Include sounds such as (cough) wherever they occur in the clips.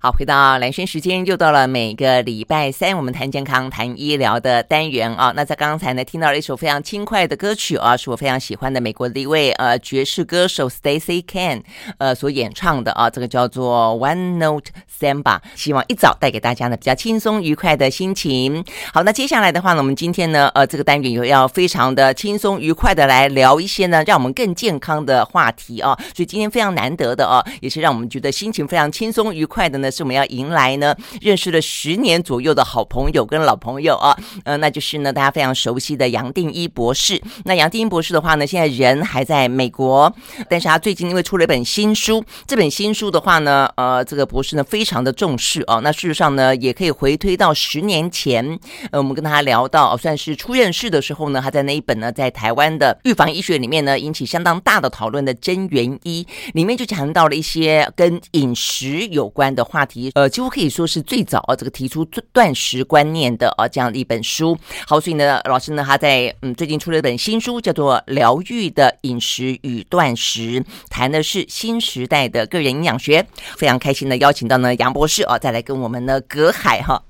好，回到蓝轩时间，又到了每个礼拜三，我们谈健康、谈医疗的单元啊。那在刚才呢，听到了一首非常轻快的歌曲啊，是我非常喜欢的美国的一位呃爵士歌手 Stacy Ken 呃所演唱的啊，这个叫做 One Note Samba，希望一早带给大家呢比较轻松愉快的心情。好，那接下来的话呢，我们今天呢，呃，这个单元又要非常的轻松愉快的来聊一些呢，让我们更健康的话题啊。所以今天非常难得的啊，也是让我们觉得心情非常轻松愉快的呢。是我们要迎来呢，认识了十年左右的好朋友跟老朋友啊，呃，那就是呢大家非常熟悉的杨定一博士。那杨定一博士的话呢，现在人还在美国，但是他最近因为出了一本新书，这本新书的话呢，呃，这个博士呢非常的重视哦。那事实上呢，也可以回推到十年前，呃，我们跟他聊到，算是初认识的时候呢，他在那一本呢，在台湾的预防医学里面呢，引起相当大的讨论的《真元医》里面就谈到了一些跟饮食有关的话。话题呃，几乎可以说是最早啊，这个提出断食观念的啊这样的一本书。好，所以呢，老师呢他在嗯最近出了一本新书，叫做《疗愈的饮食与断食》，谈的是新时代的个人营养学。非常开心的邀请到呢杨博士啊，再来跟我们呢隔海哈，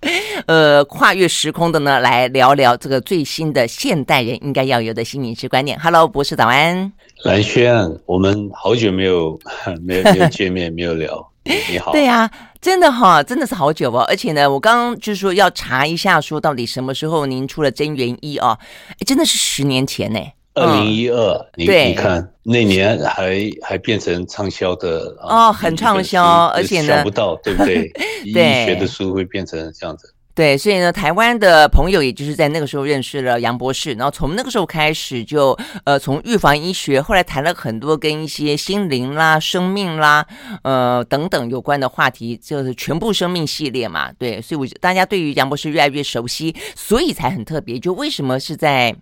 呃跨越时空的呢来聊聊这个最新的现代人应该要有的新饮食观念。Hello，博士早安。蓝轩，我们好久没有没有没有见面，没有聊。你好，对呀、啊，真的哈，真的是好久哦。而且呢，我刚刚就是说要查一下，说到底什么时候您出了真元一啊？真的是十年前呢，二零一二。你你看那年还还变成畅销的哦，很畅销，而且呢，想不到对不对？(laughs) 医学的书会变成这样子。对，所以呢，台湾的朋友也就是在那个时候认识了杨博士，然后从那个时候开始就呃，从预防医学，后来谈了很多跟一些心灵啦、生命啦，呃等等有关的话题，就是全部生命系列嘛。对，所以我大家对于杨博士越来越熟悉，所以才很特别。就为什么是在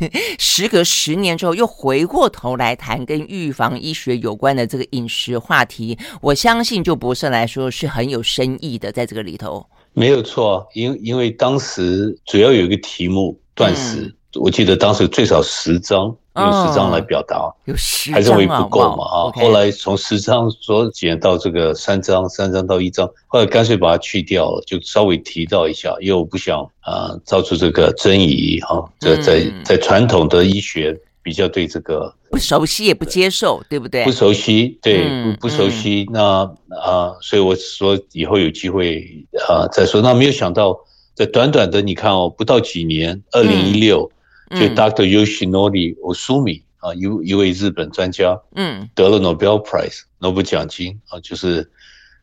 (laughs) 时隔十年之后又回过头来谈跟预防医学有关的这个饮食话题？我相信就博士来说是很有深意的，在这个里头。没有错，因因为当时主要有一个题目断食，嗯、我记得当时最少十张，用十张来表达，哦、有十章还认为不够嘛啊。后来从十张缩减到这个三张，三张到一张，后来干脆把它去掉了，就稍微提到一下，因为我不想啊、呃、造出这个争议哈。这在在传统的医学。比较对这个不熟悉也不接受，对不对？不熟悉，对，嗯、不不熟悉。嗯、那啊，所以我说以后有机会啊再说。那没有想到，在短短的你看哦，不到几年，二零一六，就 Dr. Yoshinori Ohsumi 啊，一一位日本专家，嗯，得了 Nobel Prize 诺贝尔奖金啊，就是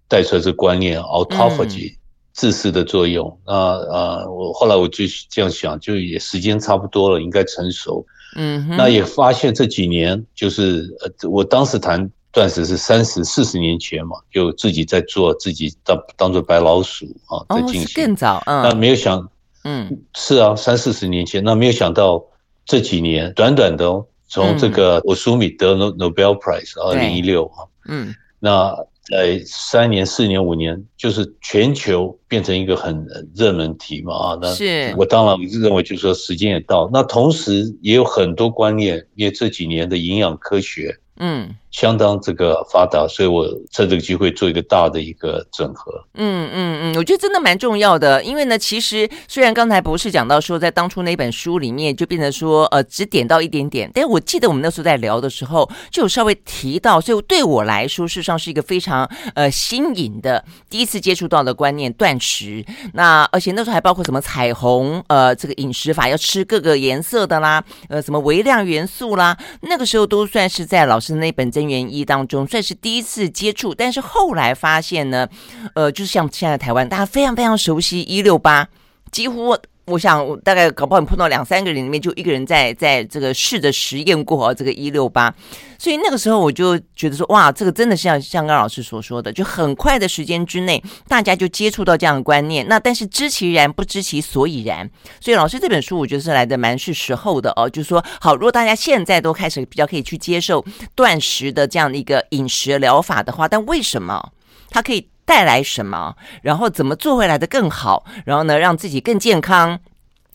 带出来这观念 autophagy 自噬的作用。那啊，我后来我就这样想，就也时间差不多了，应该成熟。嗯，那也发现这几年就是呃，我当时谈断食是三十四十年前嘛，就自己在做，自己当当做白老鼠啊，在进行。哦，更早，嗯。那没有想，嗯，是啊，三四十年前，那没有想到这几年短短的哦，从这个我苏米得 Nobel Prize 二零一六啊，嗯，那。在三年、四年、五年，就是全球变成一个很热门题嘛啊，那是我当然认为，就是说时间也到，那同时也有很多观念，因为这几年的营养科学。嗯，相当这个发达，所以我趁这个机会做一个大的一个整合。嗯嗯嗯，我觉得真的蛮重要的，因为呢，其实虽然刚才博士讲到说，在当初那本书里面就变成说，呃，只点到一点点，但我记得我们那时候在聊的时候，就有稍微提到，所以对我来说，事实上是一个非常呃新颖的第一次接触到的观念——断食。那而且那时候还包括什么彩虹，呃，这个饮食法要吃各个颜色的啦，呃，什么微量元素啦，那个时候都算是在老师。是那本真元一当中算是第一次接触，但是后来发现呢，呃，就是像现在台湾大家非常非常熟悉一六八，几乎。我想，我大概搞不好你碰到两三个人里面，就一个人在在这个试着实验过哦这个一六八，所以那个时候我就觉得说，哇，这个真的是像像刚老师所说的，就很快的时间之内，大家就接触到这样的观念。那但是知其然，不知其所以然。所以老师这本书，我觉得是来的蛮是时候的哦。就是说，好，如果大家现在都开始比较可以去接受断食的这样的一个饮食疗法的话，但为什么它可以？带来什么？然后怎么做回来的更好？然后呢，让自己更健康，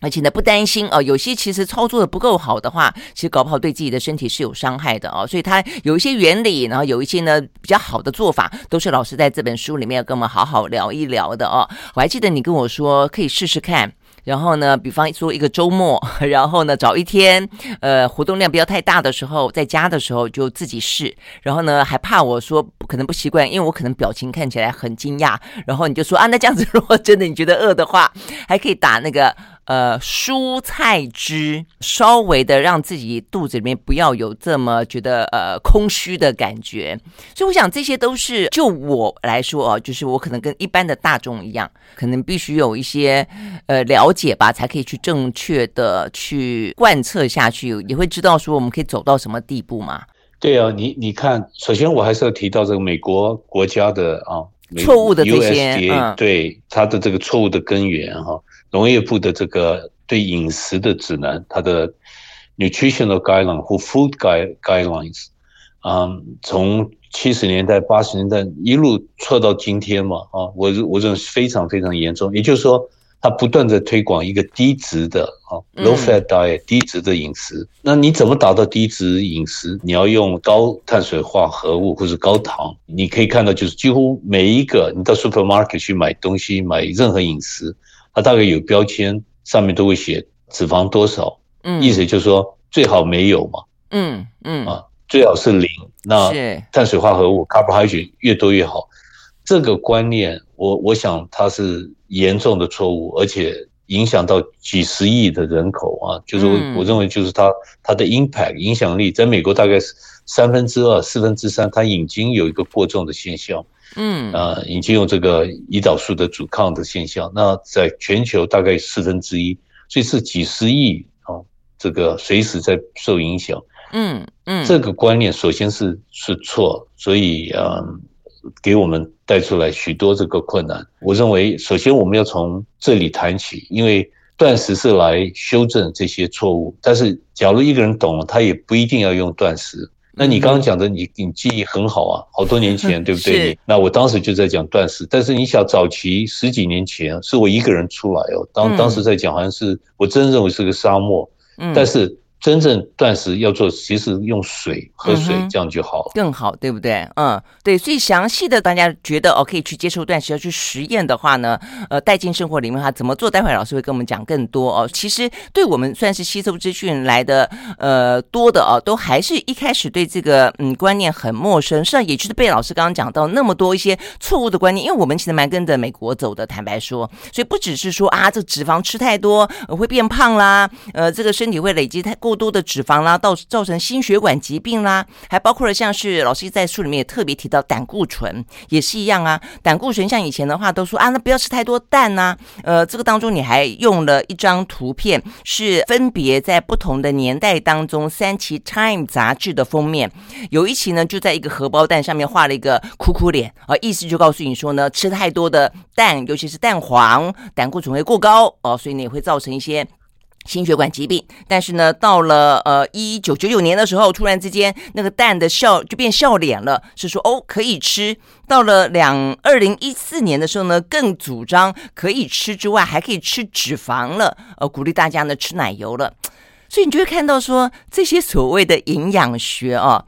而且呢，不担心哦。有些其实操作的不够好的话，其实搞不好对自己的身体是有伤害的哦。所以它有一些原理，然后有一些呢比较好的做法，都是老师在这本书里面要跟我们好好聊一聊的哦。我还记得你跟我说可以试试看。然后呢，比方说一个周末，(laughs) 然后呢找一天，呃，活动量不要太大的时候，在家的时候就自己试。然后呢，还怕我说可能不习惯，因为我可能表情看起来很惊讶。然后你就说啊，那这样子如果真的你觉得饿的话，还可以打那个。呃，蔬菜汁，稍微的让自己肚子里面不要有这么觉得呃空虚的感觉，所以我想这些都是就我来说哦，就是我可能跟一般的大众一样，可能必须有一些呃了解吧，才可以去正确的去贯彻下去，也会知道说我们可以走到什么地步嘛。对啊，你你看，首先我还是要提到这个美国国家的啊错误的这些，USDA，嗯，对它的这个错误的根源哈。农业部的这个对饮食的指南，它的 nutritional guideline 或 food guide guidelines，嗯，从七十年代、八十年代一路错到今天嘛，啊，我我认为非常非常严重。也就是说，它不断在推广一个低脂的啊 low fat diet，低脂的饮食。那你怎么达到低脂饮食？你要用高碳水化合物或者高糖。你可以看到，就是几乎每一个你到 supermarket 去买东西，买任何饮食。它大概有标签，上面都会写脂肪多少，嗯，意思就是说最好没有嘛，嗯嗯啊，最好是零。那碳水化合物 carbohydrate 越多越好。这个观念，我我想它是严重的错误，而且影响到几十亿的人口啊。就是我我认为就是它它的 impact 影响力，在美国大概是三分之二、四分之三，它已经有一个过重的现象。嗯啊，已经有这个胰岛素的阻抗的现象，那在全球大概四分之一，所以是几十亿啊，这个随时在受影响。嗯嗯，这个观念首先是是错，所以啊，给我们带出来许多这个困难。我认为，首先我们要从这里谈起，因为断食是来修正这些错误。但是，假如一个人懂了，他也不一定要用断食。那你刚刚讲的你，你你记忆很好啊，好多年前，对不对？那我当时就在讲断食，但是你想早期十几年前，是我一个人出来哦，当当时在讲，好像是我真认为是个沙漠，嗯，但是。真正断食要做，其实用水喝水这样就好，更好，对不对？嗯，对。所以详细的，大家觉得哦，可以去接受断食，要去实验的话呢，呃，带进生活里面的话，怎么做？待会老师会跟我们讲更多哦。其实对我们算是吸收资讯来的呃多的哦，都还是一开始对这个嗯观念很陌生，实际上也就是被老师刚刚讲到那么多一些错误的观念，因为我们其实蛮跟着美国走的，坦白说，所以不只是说啊，这脂肪吃太多，呃，会变胖啦，呃，这个身体会累积太过。过多的脂肪啦，到造成心血管疾病啦，还包括了像是老师在书里面也特别提到胆固醇也是一样啊。胆固醇像以前的话都说啊，那不要吃太多蛋呐、呃，这个当中你还用了一张图片，是分别在不同的年代当中三期《Time》杂志的封面，有一期呢就在一个荷包蛋上面画了一个哭哭脸啊，意思就告诉你说呢，吃太多的蛋，尤其是蛋黄，胆固醇会过高哦，所以呢也会造成一些。心血管疾病，但是呢，到了呃一九九九年的时候，突然之间那个蛋的笑就变笑脸了，是说哦可以吃。到了两二零一四年的时候呢，更主张可以吃之外，还可以吃脂肪了，呃，鼓励大家呢吃奶油了。所以你就会看到说这些所谓的营养学啊，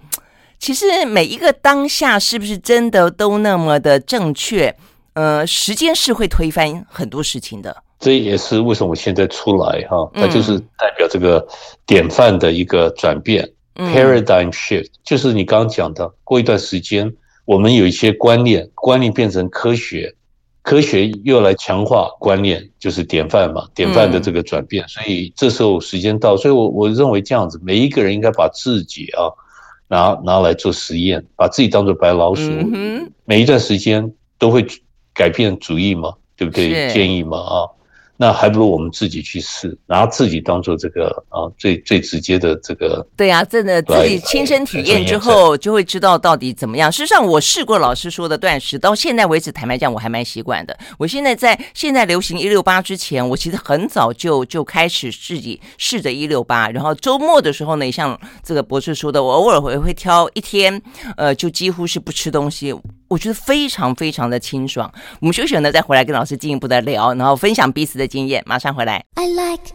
其实每一个当下是不是真的都那么的正确？呃，时间是会推翻很多事情的。这也是为什么我现在出来哈，它就是代表这个典范的一个转变，嗯，paradigm shift，就是你刚刚讲的，过一段时间我们有一些观念，观念变成科学，科学又来强化观念，就是典范嘛，典范的这个转变。所以这时候时间到，所以我我认为这样子，每一个人应该把自己啊拿拿来做实验，把自己当做白老鼠，每一段时间都会改变主意嘛，对不对？建议嘛啊。那还不如我们自己去试，拿自己当做这个啊最最直接的这个。对啊，真的自己亲身体验之后，就会知道到底怎么样。事实上，我试过老师说的断食，到现在为止，坦白讲，我还蛮习惯的。我现在在现在流行一六八之前，我其实很早就就开始自己试着一六八。然后周末的时候呢，像这个博士说的，我偶尔会会挑一天，呃，就几乎是不吃东西。我觉得非常非常的清爽。我们休息呢，再回来跟老师进一步的聊，然后分享彼此的经验。马上回来。I like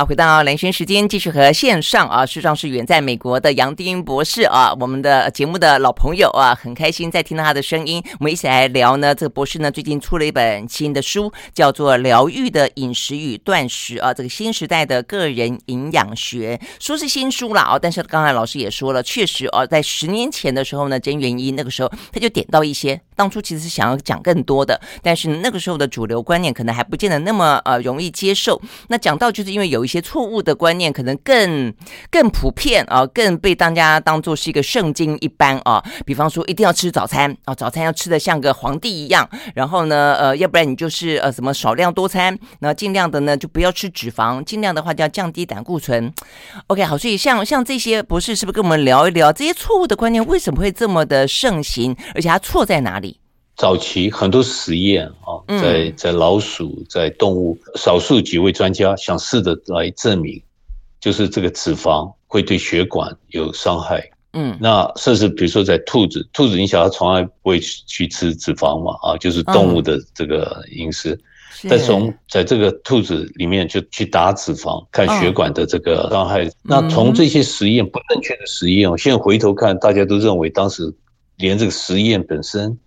好，回到兰萱时间，继续和线上啊，事实上是远在美国的杨丁博士啊，我们的节目的老朋友啊，很开心再听到他的声音。我们一起来聊呢，这个博士呢最近出了一本新的书，叫做《疗愈的饮食与断食》啊，这个新时代的个人营养学，说是新书了啊，但是刚才老师也说了，确实啊，在十年前的时候呢，真元一那个时候他就点到一些，当初其实是想要讲更多的，但是那个时候的主流观念可能还不见得那么呃容易接受。那讲到就是因为有一。些错误的观念可能更更普遍啊，更被大家当做是一个圣经一般啊。比方说，一定要吃早餐啊，早餐要吃的像个皇帝一样。然后呢，呃，要不然你就是呃什么少量多餐，那尽量的呢就不要吃脂肪，尽量的话就要降低胆固醇。OK，好，所以像像这些博士是不是跟我们聊一聊这些错误的观念为什么会这么的盛行，而且它错在哪里？早期很多实验啊，在在老鼠、在动物，少数几位专家想试着来证明，就是这个脂肪会对血管有伤害。嗯，那甚至比如说在兔子，兔子你想它从来不会去吃脂肪嘛，啊，就是动物的这个饮食。但从在这个兔子里面就去打脂肪，看血管的这个伤害。那从这些实验不正确的实验，现在回头看，大家都认为当时连这个实验本身。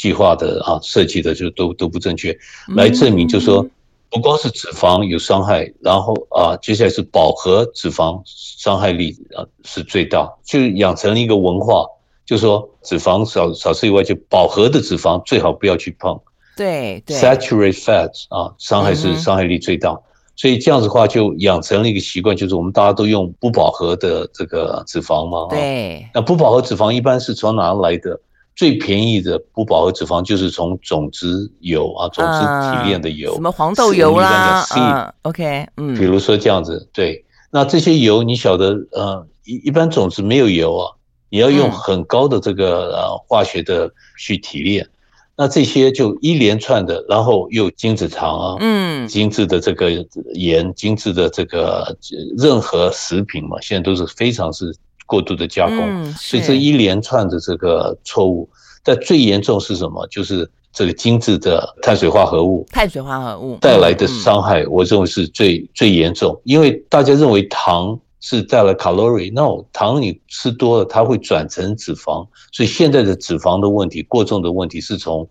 计划的啊，设计的就都都不正确，来证明就是说，不光是脂肪有伤害，然后啊，接下来是饱和脂肪伤害力啊是最大，就养成了一个文化，就是说脂肪少少吃以外，就饱和的脂肪最好不要去碰。对对，saturated fats 啊，伤害是伤害力最大，所以这样子的话就养成了一个习惯，就是我们大家都用不饱和的这个脂肪嘛。对，那不饱和脂肪一般是从哪来的？最便宜的不饱和脂肪就是从种子油啊，种子提炼的油，什么黄豆油啦，嗯，OK，嗯，比如说这样子，对，那这些油你晓得，呃，一一般种子没有油啊，你要用很高的这个呃化学的去提炼，那这些就一连串的，然后又精子糖啊，嗯，精致的这个盐，精致的这个任何食品嘛，现在都是非常是。过度的加工，嗯、所以这一连串的这个错误，但最严重是什么？就是这个精致的碳水化合物，碳水化合物带来的伤害，我认为是最、嗯、最严重。因为大家认为糖是带来卡路里，no，糖你吃多了，它会转成脂肪。所以现在的脂肪的问题，过重的问题是从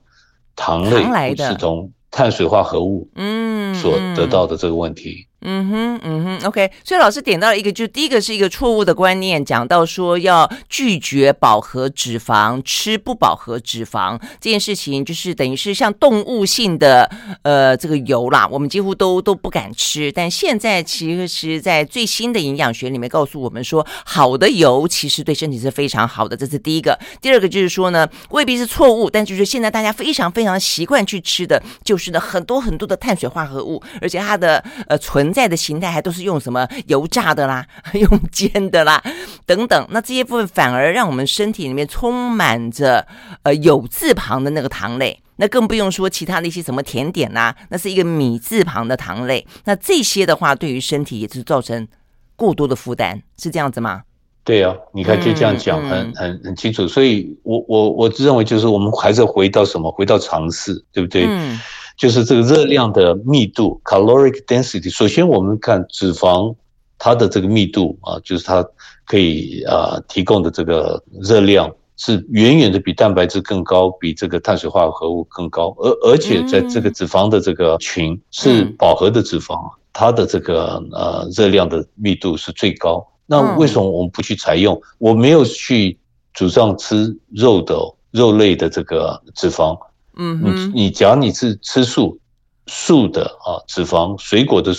糖类，糖来的是从碳水化合物嗯所得到的这个问题。嗯哼，嗯哼，OK。所以老师点到了一个，就第一个是一个错误的观念，讲到说要拒绝饱和脂肪，吃不饱和脂肪这件事情，就是等于是像动物性的呃这个油啦，我们几乎都都不敢吃。但现在其实在最新的营养学里面告诉我们说，好的油其实对身体是非常好的，这是第一个。第二个就是说呢，未必是错误，但就是现在大家非常非常习惯去吃的就是呢很多很多的碳水化合物，而且它的呃存存在的形态还都是用什么油炸的啦，(laughs) 用煎的啦，等等。那这些部分反而让我们身体里面充满着呃有字旁的那个糖类，那更不用说其他的一些什么甜点啦，那是一个米字旁的糖类。那这些的话，对于身体也是造成过多的负担，是这样子吗？对啊，你看就这样讲很、嗯、很很清楚。所以我我我认为就是我们还是回到什么？回到尝试，对不对？嗯。就是这个热量的密度 （caloric density）。首先，我们看脂肪，它的这个密度啊，就是它可以啊提供的这个热量是远远的比蛋白质更高，比这个碳水化合物更高。而而且在这个脂肪的这个群是饱和的脂肪，它的这个呃热量的密度是最高。那为什么我们不去采用？我没有去主张吃肉的肉类的这个脂肪。嗯，你你假如你是吃素，素的啊，脂肪水果的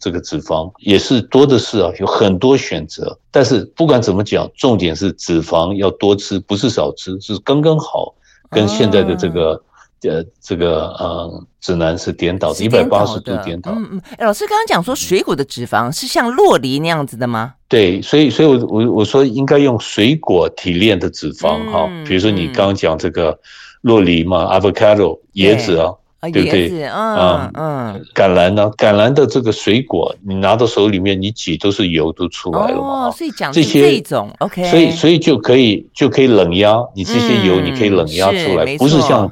这个脂肪也是多的是啊，有很多选择。但是不管怎么讲，重点是脂肪要多吃，不是少吃，是刚刚好。跟现在的这个、哦、呃这个呃指南是颠倒的，一百八十度颠倒。嗯嗯，老师刚刚讲说水果的脂肪是像洛梨那样子的吗？对，所以所以我我我说应该用水果提炼的脂肪哈、嗯，比如说你刚刚讲这个。酪梨嘛，avocado 椰子啊，对不对？嗯嗯，橄榄呢？橄榄的这个水果，你拿到手里面，你挤都是油都出来了嘛。哦，所以讲这些这种，OK。所以所以就可以就可以冷压，你这些油你可以冷压出来，不是像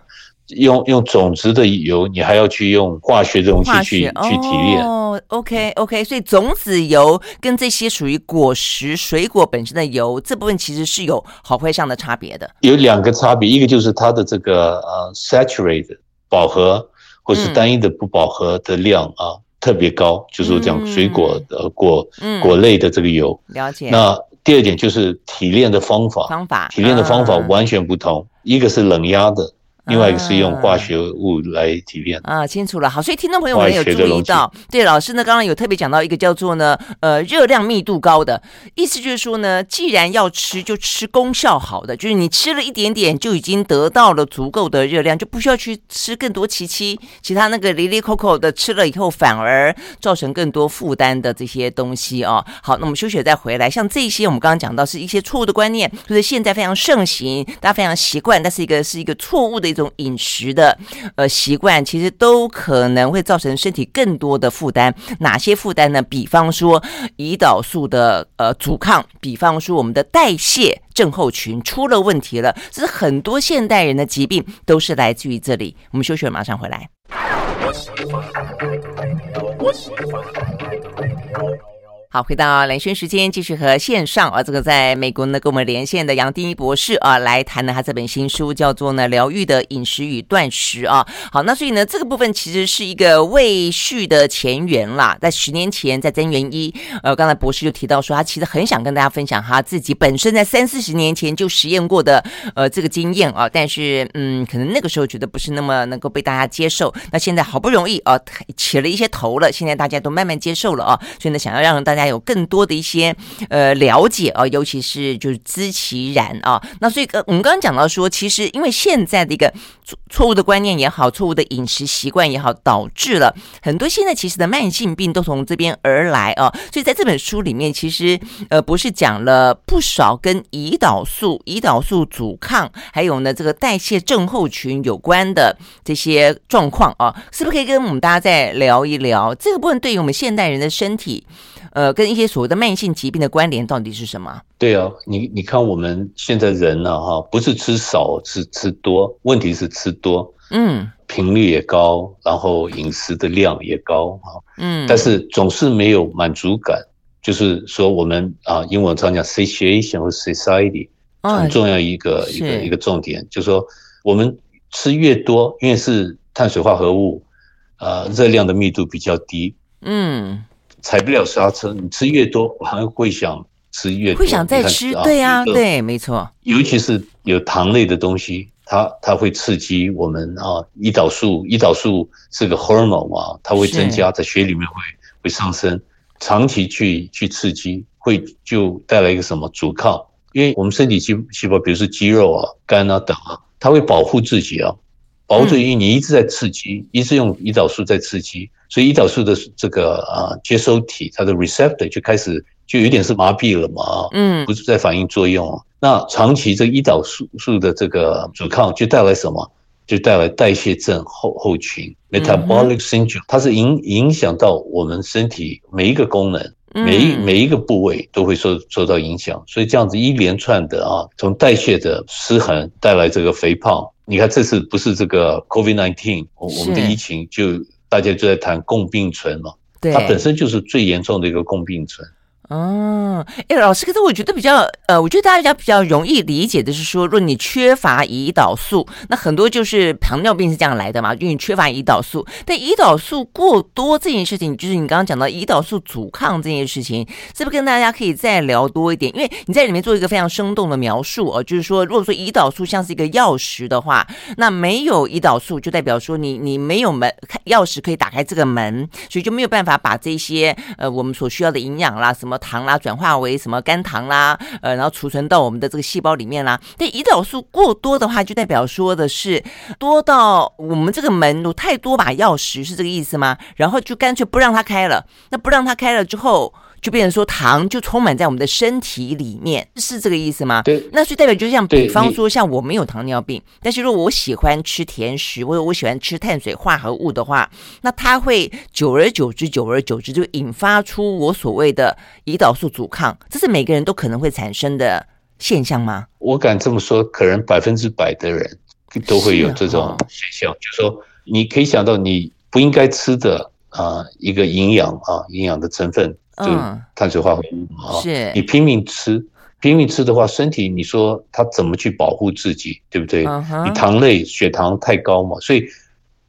用用种子的油，你还要去用化学的东西去去提炼。哦，OK OK，所以种子油跟这些属于果实水果本身的油，这部分其实是有好坏上的差别的。有两个差别，一个就是它的这个呃 saturated。饱和或是单一的不饱和的量啊，嗯、特别高，就是我讲水果的果、嗯、果类的这个油。了解。那第二点就是提炼的方法，方法提炼的方法完全不同，嗯、一个是冷压的。另外一个是用化学物来提炼啊，清楚了。好，所以听众朋友们有注意到，对老师呢，刚刚有特别讲到一个叫做呢，呃，热量密度高的，意思就是说呢，既然要吃，就吃功效好的，就是你吃了一点点就已经得到了足够的热量，就不需要去吃更多其其其他那个哩哩扣扣的，吃了以后反而造成更多负担的这些东西哦。好，那我们休息再回来，像这些我们刚刚讲到是一些错误的观念，就是现在非常盛行，大家非常习惯，但是一个是一个错误的。这种饮食的呃习惯，其实都可能会造成身体更多的负担。哪些负担呢？比方说胰岛素的呃阻抗，比方说我们的代谢症候群出了问题了。这是很多现代人的疾病都是来自于这里。我们休息了，马上回来。好，回到蓝轩时间，继续和线上啊，这个在美国呢跟我们连线的杨定一博士啊，来谈呢他这本新书叫做呢《疗愈的饮食与断食》啊。好，那所以呢这个部分其实是一个未续的前缘啦，在十年前在增元一，呃，刚才博士就提到说他其实很想跟大家分享他自己本身在三四十年前就实验过的呃这个经验啊，但是嗯，可能那个时候觉得不是那么能够被大家接受，那现在好不容易啊起了一些头了，现在大家都慢慢接受了啊，所以呢想要让大家。还有更多的一些呃了解啊，尤其是就是知其然啊。那所以呃，我们刚刚讲到说，其实因为现在的一个错错误的观念也好，错误的饮食习惯也好，导致了很多现在其实的慢性病都从这边而来啊。所以在这本书里面，其实呃，不是讲了不少跟胰岛素、胰岛素阻抗，还有呢这个代谢症候群有关的这些状况啊，是不是可以跟我们大家再聊一聊这个部分对于我们现代人的身体？呃，跟一些所谓的慢性疾病的关联到底是什么？对啊，你你看我们现在人呢，哈，不是吃少，是吃多，问题是吃多，嗯，频率也高，然后饮食的量也高，嗯，但是总是没有满足感，就是说我们啊，英文常讲 situation 或 society，很重要一个、哦、一个一个重点，就是说我们吃越多，因为是碳水化合物，呃，热量的密度比较低，嗯。踩不了刹车，你吃越多，我还会想吃越多，会想再吃，对呀，对，没错。尤其是有糖类的东西，它它会刺激我们啊，胰岛素，胰岛素是个 hormone 啊，它会增加，在血里面会会上升，长期去去刺激，会就带来一个什么阻抗？因为我们身体细细胞，比如说肌肉啊、肝啊等啊，它会保护自己啊，保护自己，因为你一直在刺激，一直用胰岛素在刺激。所以胰岛素的这个啊接收体，它的 receptor 就开始就有点是麻痹了嘛，嗯，不是在反应作用。那长期这胰岛素素的这个阻抗，就带来什么？就带来代谢症候候群 （metabolic syndrome），它是影影响到我们身体每一个功能，每一每一个部位都会受受到影响。所以这样子一连串的啊，从代谢的失衡带来这个肥胖。你看这次不是这个 COVID-19，我我们的疫情就。大家就在谈共病存嘛，它本身就是最严重的一个共病存。哦，哎，老师，可是我觉得比较，呃，我觉得大家比较容易理解的是说，若你缺乏胰岛素，那很多就是糖尿病是这样来的嘛，因为你缺乏胰岛素。但胰岛素过多这件事情，就是你刚刚讲到胰岛素阻抗这件事情，是不是跟大家可以再聊多一点？因为你在里面做一个非常生动的描述哦，就是说，如果说胰岛素像是一个钥匙的话，那没有胰岛素就代表说你你没有门钥匙可以打开这个门，所以就没有办法把这些呃我们所需要的营养啦什么。糖啦，转化为什么肝糖啦，呃，然后储存到我们的这个细胞里面啦。但胰岛素过多的话，就代表说的是多到我们这个门有太多把钥匙，是这个意思吗？然后就干脆不让它开了。那不让它开了之后，就变成说糖就充满在我们的身体里面，是这个意思吗？对，那所以代表就像比方说，像我没有糖尿病，但是如果我喜欢吃甜食，或者我喜欢吃碳水化合物的话，那它会久而久之，久而久之就引发出我所谓的胰岛素阻抗，这是每个人都可能会产生的现象吗？我敢这么说，可能百分之百的人都会有这种现象，就是说你可以想到你不应该吃的。啊，一个营养啊，营养的成分就碳水化合物。啊，是。你拼命吃，拼命吃的话，身体你说它怎么去保护自己，对不对？你糖类血糖太高嘛，所以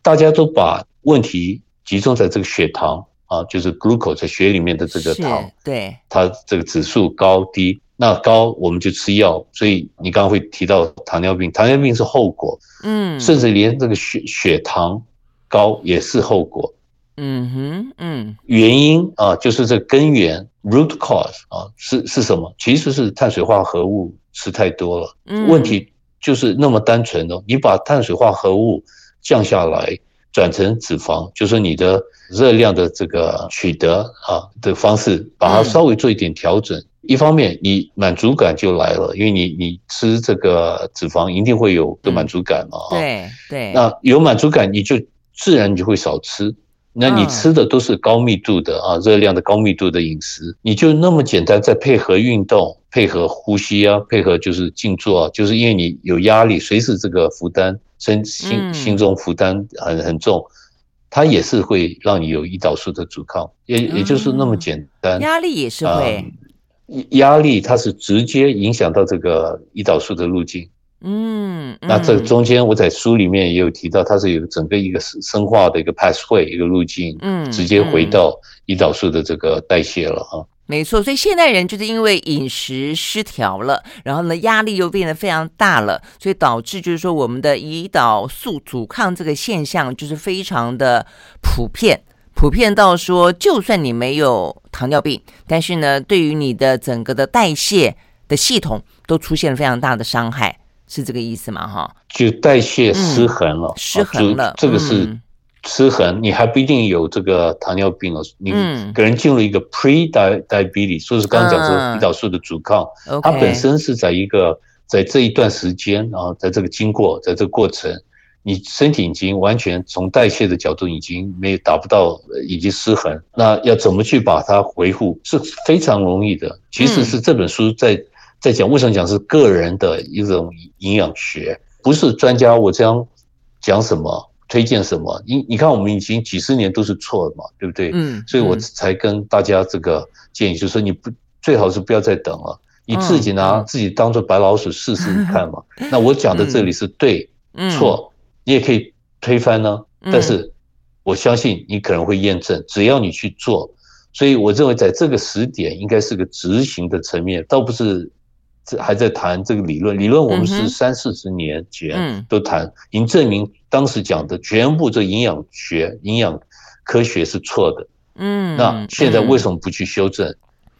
大家都把问题集中在这个血糖啊，就是 glucose 在血里面的这个糖，对，它这个指数高低，那高我们就吃药，所以你刚刚会提到糖尿病，糖尿病是后果，嗯，甚至连这个血血糖高也是后果。嗯哼，嗯，原因啊，就是这根源 root cause 啊，是是什么？其实是碳水化合物吃太多了。嗯，问题就是那么单纯的，你把碳水化合物降下来，转成脂肪，就是你的热量的这个取得啊的方式，把它稍微做一点调整。嗯，一方面你满足感就来了，因为你你吃这个脂肪一定会有个满足感嘛。嗯，对对。那有满足感，你就自然你就会少吃。那你吃的都是高密度的啊，热量的高密度的饮食，你就那么简单，再配合运动，配合呼吸啊，配合就是静坐啊，就是因为你有压力，随时这个负担，身心心中负担很很重，它也是会让你有胰岛素的阻抗，也也就是那么简单。压力也是会，压力它是直接影响到这个胰岛素的路径。嗯，那这中间我在书里面也有提到，它是有整个一个生化的一个 pathway 一个路径，嗯，直接回到胰岛素的这个代谢了哈。没错，所以现代人就是因为饮食失调了，然后呢，压力又变得非常大了，所以导致就是说我们的胰岛素阻抗这个现象就是非常的普遍，普遍到说，就算你没有糖尿病，但是呢，对于你的整个的代谢的系统都出现了非常大的伤害。是这个意思吗？哈，就代谢失衡了，嗯、失衡了，这个是失衡，嗯、你还不一定有这个糖尿病了，你可能进入一个 pre-diabetes，就是刚刚讲说胰岛素的阻抗，嗯、它本身是在一个在这一段时间啊，在这个经过，在这个过程，你身体已经完全从代谢的角度已经没有达不到，已经失衡，那要怎么去把它恢复是非常容易的，其实是这本书在。在讲为什么讲是个人的一种营养学，不是专家我这样讲什么推荐什么？你你看我们已经几十年都是错的嘛，对不对？嗯，所以我才跟大家这个建议，就是说你不最好是不要再等了，你自己拿自己当做白老鼠试试看嘛。(laughs) 那我讲的这里是对错，你也可以推翻呢。但是我相信你可能会验证，只要你去做。所以我认为在这个时点应该是个执行的层面，倒不是。这还在谈这个理论，理论我们是三四十年前都谈，已经证明当时讲的全部这营养学、营养科学是错的。嗯，那现在为什么不去修正？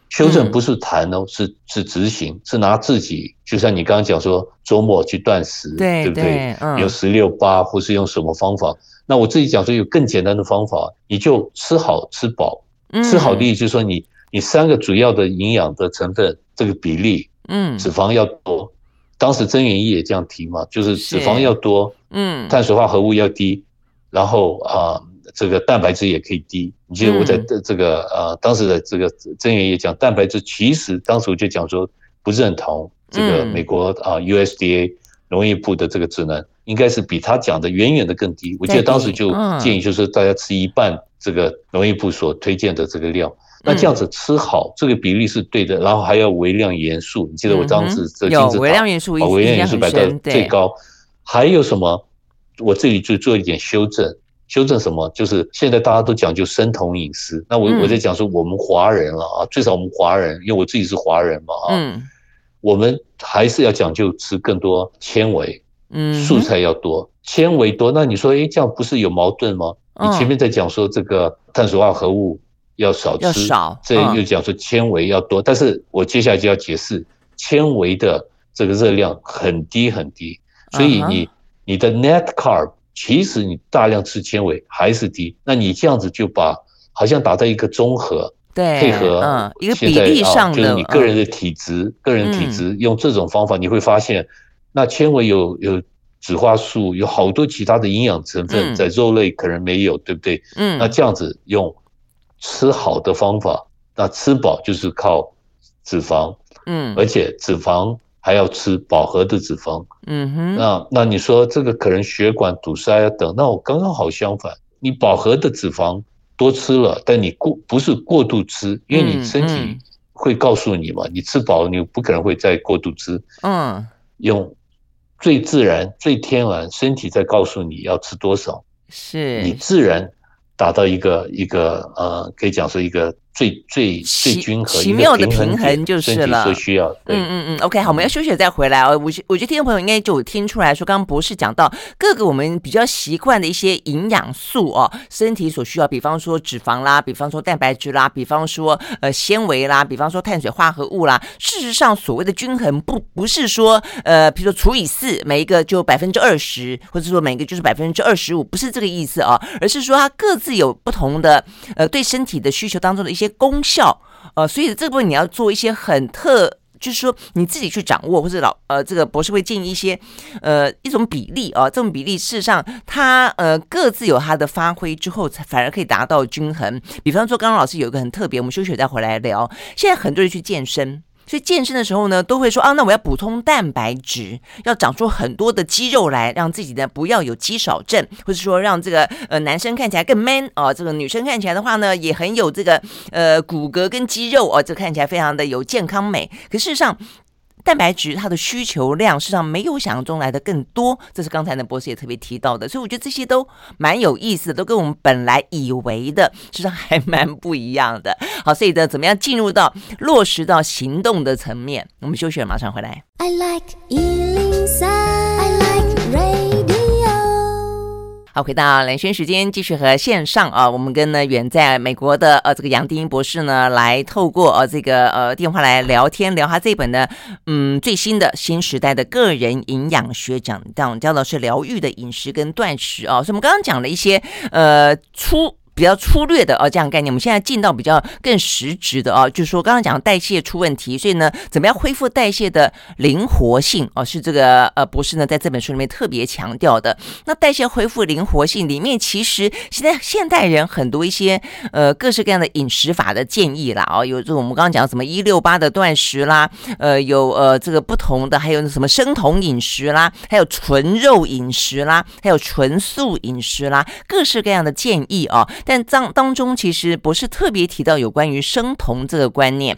修正不是谈哦，是是执行，是拿自己，就像你刚刚讲说周末去断食，对不对？有十六八，或是用什么方法？那我自己讲说有更简单的方法，你就吃好吃饱。吃好的意思就是说你你三个主要的营养的成分这个比例。嗯，脂肪要多，当时曾元义也这样提嘛，就是脂肪要多，嗯，碳水化合物要低，然后啊，这个蛋白质也可以低。你记得我在这个呃，当时的这个曾元益也讲，蛋白质其实当时我就讲说不认同这个美国啊 USDA 农业部的这个指南，应该是比他讲的远远的更低。我记得当时就建议就是大家吃一半这个农业部所推荐的这个量。那这样子吃好，这个比例是对的，然后还要微量元素。你记得我当时这金字塔，微量元素，微量元素摆在最高。还有什么？我这里就做一点修正，修正什么？就是现在大家都讲究生酮饮食。那我我在讲说我们华人了啊，最少我们华人，因为我自己是华人嘛啊，我们还是要讲究吃更多纤维，嗯，素菜要多，纤维多。那你说，哎，这样不是有矛盾吗？你前面在讲说这个碳水化合物。要少吃，这又讲说纤维要多，但是我接下来就要解释纤维的这个热量很低很低，所以你你的 net carb 其实你大量吃纤维还是低，那你这样子就把好像达到一个综合，对，配合嗯一个比例上的，就是你个人的体质，个人体质用这种方法，你会发现，那纤维有有植化素，有好多其他的营养成分在肉类可能没有，对不对？嗯，那这样子用吃好的方法，那吃饱就是靠脂肪，嗯，而且脂肪。还要吃饱和的脂肪，嗯哼，那那你说这个可能血管堵塞啊等，那我刚刚好相反，你饱和的脂肪多吃了，但你过不是过度吃，因为你身体会告诉你嘛，你吃饱了，你不可能会再过度吃，嗯，用最自然、最天然，身体在告诉你要吃多少，是。你自然达到一个一个呃，可以讲是一个。最最最均衡、奇妙的平衡就是了。所需要，嗯嗯嗯，OK，好，我们要休息再回来哦。我我觉得听众朋友应该就有听出来说，刚刚博士讲到各个我们比较习惯的一些营养素哦，身体所需要，比方说脂肪啦，比方说蛋白质啦，比方说呃纤维啦，比方说碳水化合物啦。事实上，所谓的均衡不不是说呃，比如说除以四，每一个就百分之二十，或者说每一个就是百分之二十五，不是这个意思哦，而是说它各自有不同的呃对身体的需求当中的一些。功效，呃，所以这部分你要做一些很特，就是说你自己去掌握，或者老呃，这个博士会建议一些呃一种比例啊，这种比例事实上它呃各自有它的发挥之后，才反而可以达到均衡。比方说，刚刚老师有一个很特别，我们休息再回来聊。现在很多人去健身。所以健身的时候呢，都会说啊，那我要补充蛋白质，要长出很多的肌肉来，让自己呢不要有肌少症，或者说让这个呃男生看起来更 man 哦，这个女生看起来的话呢，也很有这个呃骨骼跟肌肉哦，这看起来非常的有健康美。可事实上，蛋白质它的需求量实际上没有想象中来的更多，这是刚才那博士也特别提到的，所以我觉得这些都蛮有意思的，都跟我们本来以为的实际上还 (laughs) 蛮不一样的。好，所以呢，怎么样进入到落实到行动的层面？我们休息了，马上回来。I like 好，回到蓝轩时间，继续和线上啊，我们跟呢远在美国的呃这个杨丁英博士呢，来透过呃这个呃电话来聊天，聊他这本呢嗯最新的新时代的个人营养学讲，讲讲的是疗愈的饮食跟断食啊，所以我们刚刚讲了一些呃初。比较粗略的哦，这样概念。我们现在进到比较更实质的哦，就是说刚刚讲代谢出问题，所以呢，怎么样恢复代谢的灵活性哦，是这个呃博士呢在这本书里面特别强调的。那代谢恢复灵活性里面，其实现在现代人很多一些呃各式各样的饮食法的建议啦哦，有这种我们刚刚讲什么一六八的断食啦，呃有呃这个不同的，还有什么生酮饮食啦，还有纯肉饮食啦，还有纯素饮食啦，各式各样的建议哦。但当当中，其实不是特别提到有关于生酮这个观念，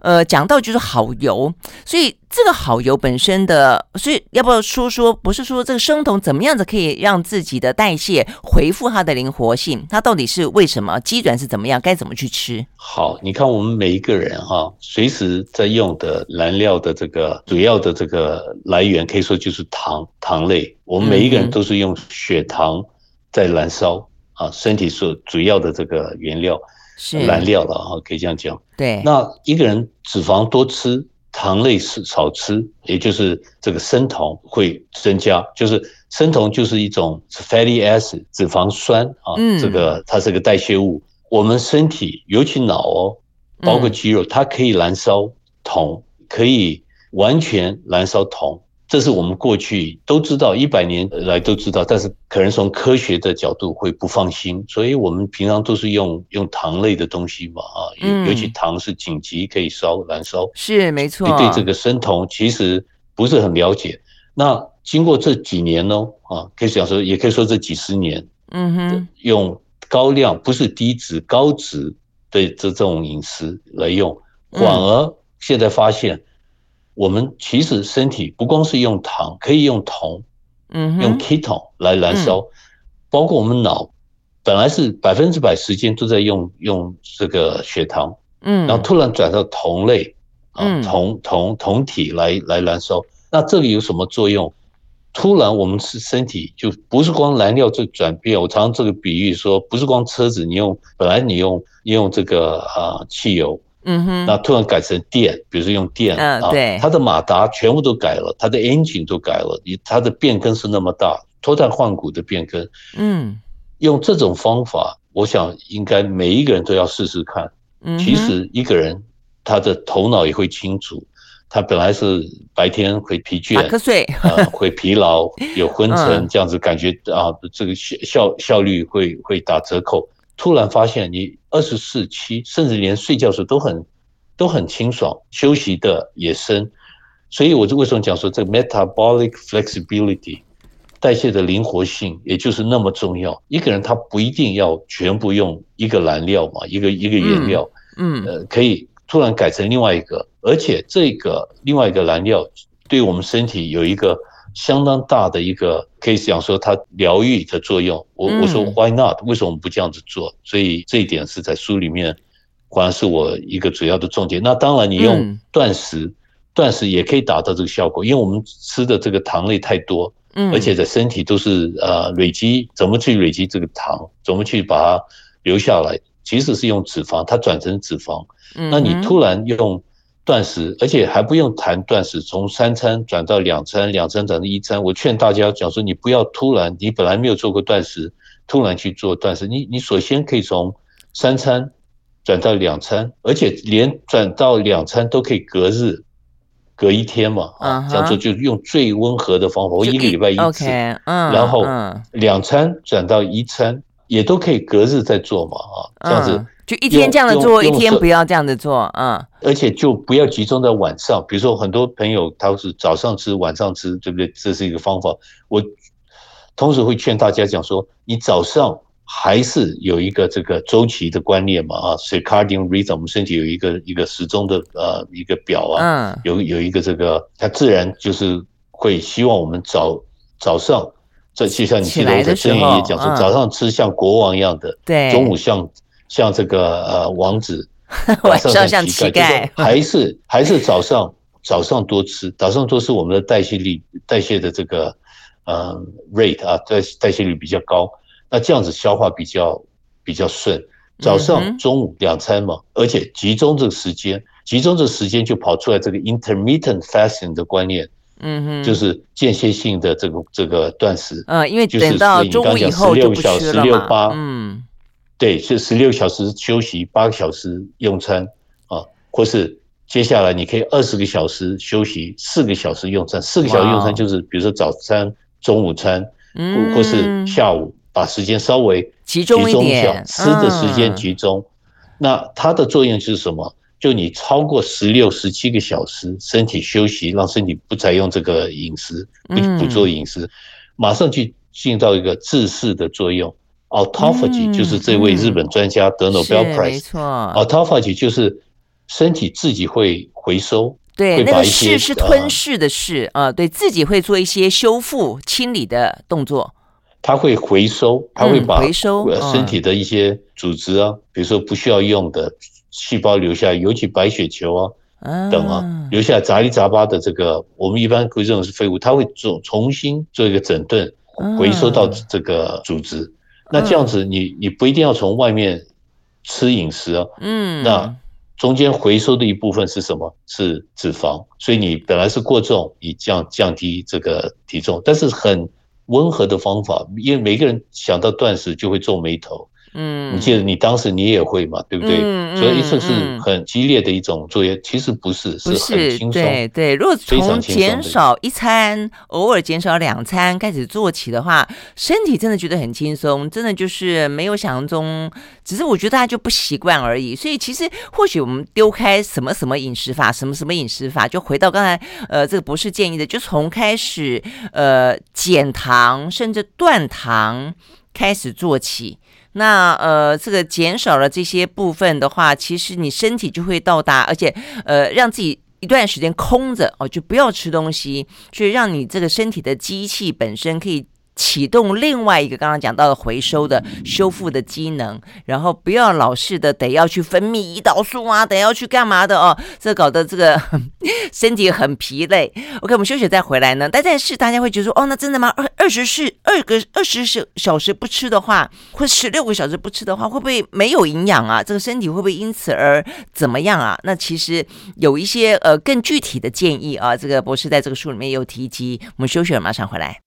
呃，讲到就是好油，所以这个好油本身的，所以要不要说说，不是说这个生酮怎么样子可以让自己的代谢恢复它的灵活性？它到底是为什么？机转是怎么样？该怎么去吃？好，你看我们每一个人哈，随时在用的燃料的这个主要的这个来源，可以说就是糖糖类。我们每一个人都是用血糖在燃烧。啊，身体所主要的这个原料是燃料了啊，可以这样讲。对，那一个人脂肪多吃，糖类是少吃，也就是这个生酮会增加。就是生酮就是一种 fatty acid 脂肪酸啊，嗯、这个它是个代谢物。我们身体尤其脑哦，包括肌肉，它可以燃烧酮，可以完全燃烧酮。这是我们过去都知道，一百年来都知道，但是可能从科学的角度会不放心，所以我们平常都是用用糖类的东西嘛，啊，尤尤其糖是紧急可以烧燃烧，是没错。对这个生酮其实不是很了解。那经过这几年呢，啊，可以讲说，也可以说这几十年，嗯哼，用高量不是低脂高脂的这这种饮食来用，反而现在发现。我们其实身体不光是用糖，可以用酮，嗯，用 ketone 来燃烧，包括我们脑，本来是百分之百时间都在用用这个血糖，嗯，然后突然转到酮类，啊，酮酮酮体来来燃烧，那这里有什么作用？突然我们是身体就不是光燃料就转变，我常常这个比喻说，不是光车子你用，本来你用用这个啊汽油。嗯哼，那突然改成电，比如说用电，嗯、啊，对，它的马达全部都改了，它的 engine 都改了，你它的变更是那么大，脱胎换骨的变更，嗯，用这种方法，我想应该每一个人都要试试看，嗯其实一个人他的头脑也会清楚。他本来是白天会疲倦，瞌睡，呃，(laughs) 会疲劳，有昏沉，这样子感觉啊，这个效效效率会会打折扣。突然发现你二十四七，甚至连睡觉时都很都很清爽，休息的也深。所以我就为什么讲说这个 metabolic flexibility 代谢的灵活性，也就是那么重要。一个人他不一定要全部用一个燃料嘛，一个一个原料，嗯，呃，可以。突然改成另外一个，而且这个另外一个燃料对我们身体有一个相当大的一个，可以讲说它疗愈的作用。我我说 Why not？为什么我们不这样子做？所以这一点是在书里面，果然是我一个主要的重点。那当然，你用断食，断食也可以达到这个效果，因为我们吃的这个糖类太多，而且在身体都是呃累积，怎么去累积这个糖？怎么去把它留下来？即使是用脂肪，它转成脂肪。那你突然用断食，而且还不用谈断食，从三餐转到两餐，两餐转到一餐。我劝大家讲说，你不要突然，你本来没有做过断食，突然去做断食。你你首先可以从三餐转到两餐，而且连转到两餐都可以隔日，隔一天嘛啊，这样做就用最温和的方法，我一个礼拜一次，然后两餐转到一餐也都可以隔日再做嘛啊，这样子。就一天这样的做，一天不要这样的做，嗯，而且就不要集中在晚上。比如说，很多朋友他是早上吃，晚上吃，对不对？这是一个方法。我同时会劝大家讲说，你早上还是有一个这个周期的观念嘛，啊，circadian rhythm，我们身体有一个一个时钟的呃一个表啊，嗯，有有一个这个，它自然就是会希望我们早早上，这就像你记得我在正言也讲说，早上吃像国王一样的，对，中午像。像这个呃王子，(laughs) 晚上像乞丐，还是还是早上早上多吃，早上多吃，我们的代谢率代谢的这个呃 rate 啊，代代谢率比较高，那这样子消化比较比较顺。早上中午两餐嘛，而且集中这个时间，集中这个时间就跑出来这个 intermittent fasting 的观念，嗯哼，就是间歇性的这个这个断食，嗯，因为等到中午以后就不吃了嘛，嗯。对，是十六小时休息，八个小时用餐啊，或是接下来你可以二十个小时休息，四个小时用餐。四个小时用餐就是，比如说早餐、中午餐，或或是下午，把时间稍微集中一点，吃的时间集中。那它的作用是什么？就你超过十六、十七个小时，身体休息，让身体不再用这个饮食，不不做饮食，马上去进到一个自噬的作用。Autophagy 就是这位日本专家得 Nobel Prize，没错。Autophagy 就是身体自己会回收，对，那个噬是吞噬的噬啊，对自己会做一些修复、清理的动作。它会回收，它会把回收身体的一些组织啊，比如说不需要用的细胞留下，尤其白血球啊等啊，留下杂七杂八的这个，我们一般会认为是废物，它会做重新做一个整顿，回收到这个组织。那这样子，你你不一定要从外面吃饮食啊，嗯，那中间回收的一部分是什么？是脂肪，所以你本来是过重，你降降低这个体重，但是很温和的方法，因为每个人想到断食就会皱眉头。嗯，你记得你当时你也会嘛，对不对？嗯、所以一次是很激烈的一种作业，嗯、其实不是，是很轻松。对对，如果从减少一餐，偶尔减少两餐开始做起的话，身体真的觉得很轻松，真的就是没有想象中，只是我觉得大家就不习惯而已。所以其实或许我们丢开什么什么饮食法，什么什么饮食法，就回到刚才呃这个博士建议的，就从开始呃减糖甚至断糖开始做起。那呃，这个减少了这些部分的话，其实你身体就会到达，而且呃，让自己一段时间空着哦，就不要吃东西，去让你这个身体的机器本身可以。启动另外一个刚刚讲到的回收的修复的机能，然后不要老是的得要去分泌胰岛素啊，得要去干嘛的哦，这搞得这个 (laughs) 身体很疲累。OK，我们休息再回来呢。但但是大家会觉得说，哦，那真的吗？二二十四二个二十小小时不吃的话，或十六个小时不吃的话，会不会没有营养啊？这个身体会不会因此而怎么样啊？那其实有一些呃更具体的建议啊，这个博士在这个书里面有提及。我们休息，马上回来。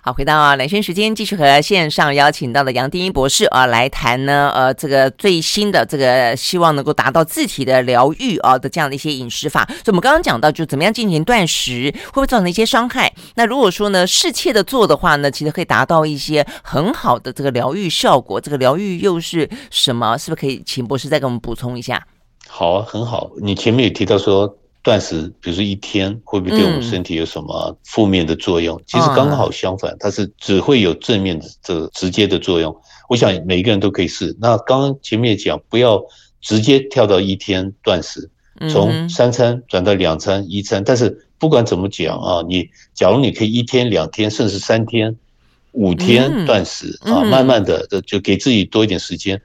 好，回到兰萱时间，继续和线上邀请到的杨定一博士啊来谈呢，呃，这个最新的这个希望能够达到自体的疗愈啊的这样的一些饮食法。所以我们刚刚讲到，就怎么样进行断食，会不会造成一些伤害？那如果说呢，适切的做的话呢，其实可以达到一些很好的这个疗愈效果。这个疗愈又是什么？是不是可以请博士再给我们补充一下？好，很好。你前面也提到说。断食，比如说一天会不会对我们身体有什么负面的作用？嗯、其实刚好相反，它是只会有正面的这直接的作用。我想每一个人都可以试。那刚刚前面也讲，不要直接跳到一天断食，从三餐转到两餐、一餐。但是不管怎么讲啊，你假如你可以一天、两天，甚至三天、五天断食啊，慢慢的就给自己多一点时间，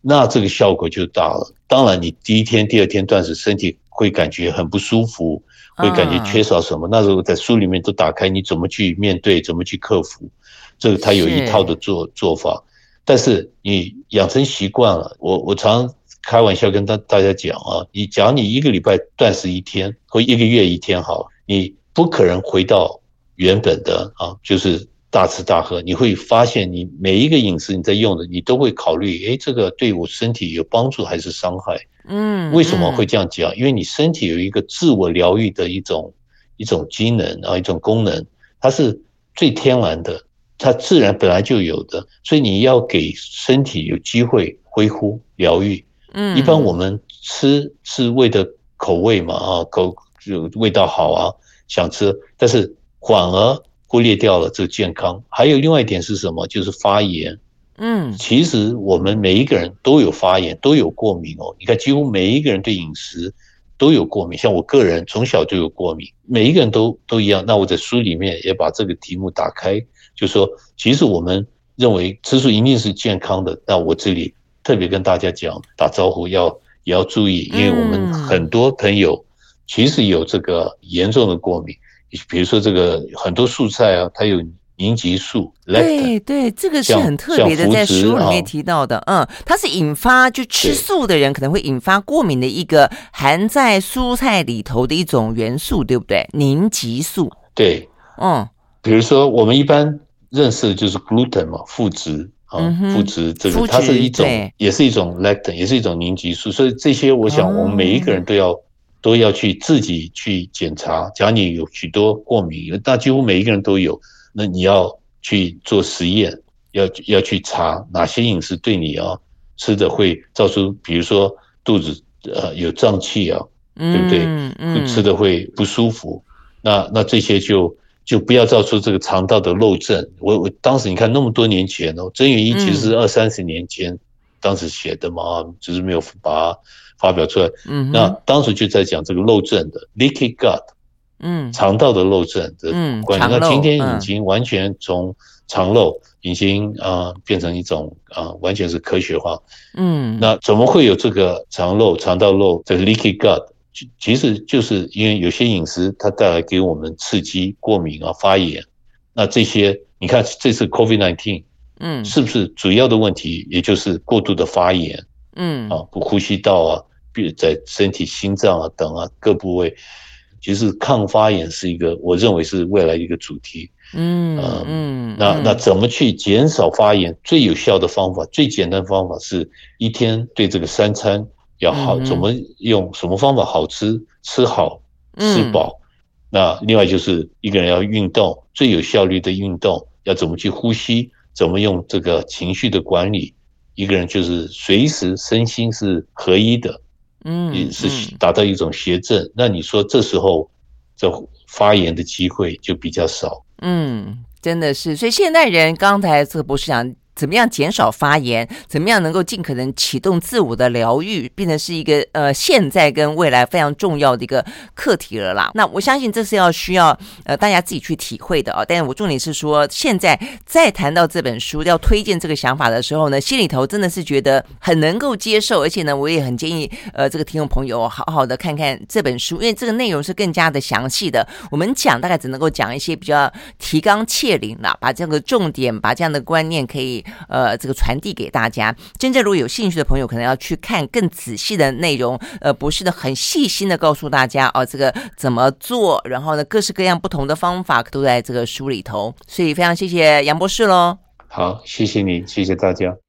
那这个效果就大了。当然，你第一天、第二天断食，身体。会感觉很不舒服，会感觉缺少什么。那时候在书里面都打开，你怎么去面对，怎么去克服，这个他有一套的做做法。但是你养成习惯了，我我常开玩笑跟大大家讲啊，你假如你一个礼拜断食一天，或一个月一天好，你不可能回到原本的啊，就是大吃大喝。你会发现，你每一个饮食你在用的，你都会考虑，哎，这个对我身体有帮助还是伤害？嗯，为什么会这样讲？因为你身体有一个自我疗愈的一种一种机能啊，一种功能，它是最天然的，它自然本来就有的，所以你要给身体有机会恢复疗愈。嗯，一般我们吃是为的口味嘛啊，口就味道好啊，想吃，但是反而忽略掉了这个健康。还有另外一点是什么？就是发炎。嗯，其实我们每一个人都有发炎，都有过敏哦。你看，几乎每一个人对饮食都有过敏，像我个人从小就有过敏，每一个人都都一样。那我在书里面也把这个题目打开，就说，其实我们认为吃素一定是健康的。那我这里特别跟大家讲，打招呼要也要注意，因为我们很多朋友其实有这个严重的过敏，比如说这个很多素菜啊，它有。凝集素，对对，这个是很特别的，在书里面提到的。嗯，它是引发就吃素的人可能会引发过敏的一个含在蔬菜里头的一种元素，对不对？凝集素。对，嗯，比如说我们一般认识的就是 gluten 嘛，麸质啊，麸质这个它是一种，也是一种 lectin，也是一种凝集素。所以这些，我想我们每一个人都要都要去自己去检查。假如你有许多过敏，那几乎每一个人都有。那你要去做实验，要要去查哪些饮食对你啊吃的会造出，比如说肚子呃有胀气啊，对不对？嗯，吃的会不舒服。那那这些就就不要造出这个肠道的漏症。我我当时你看那么多年前哦，曾元一其实是二三十年前当时写的嘛，只是没有把它发表出来。嗯，那当时就在讲这个漏症的 leaky gut。嗯，肠道的漏症的关系，那今天已经完全从肠漏已经啊变成一种啊完全是科学化。嗯，那怎么会有这个肠漏、肠道漏这个 leaky gut？其实就是因为有些饮食它带来给我们刺激、过敏啊、发炎。那这些你看这次 COVID-19，嗯，是不是主要的问题也就是过度的发炎？嗯，啊，不呼吸道啊，比如在身体心脏啊等啊各部位。其实抗发炎是一个，我认为是未来一个主题。嗯嗯，那那怎么去减少发炎？最有效的方法，最简单的方法是一天对这个三餐要好，怎么用什么方法好吃，吃好吃饱。那另外就是一个人要运动，最有效率的运动要怎么去呼吸，怎么用这个情绪的管理，一个人就是随时身心是合一的。嗯，也是达到一种邪正。那你说这时候这发言的机会就比较少。嗯，真的是。所以现代人刚才这个博士讲。怎么样减少发炎？怎么样能够尽可能启动自我的疗愈，变成是一个呃现在跟未来非常重要的一个课题了啦。那我相信这是要需要呃大家自己去体会的啊。但是我重点是说，现在再谈到这本书要推荐这个想法的时候呢，心里头真的是觉得很能够接受，而且呢，我也很建议呃这个听众朋友好好的看看这本书，因为这个内容是更加的详细的。我们讲大概只能够讲一些比较提纲挈领啦，把这个重点，把这样的观念可以。呃这个传递给大家。真正如果有兴趣的朋友，可能要去看更仔细的内容，呃，不是的很细心的告诉大家哦，这个怎么做，然后呢，各式各样不同的方法都在这个书里头。所以非常谢谢杨博士喽。好，谢谢你，谢谢大家。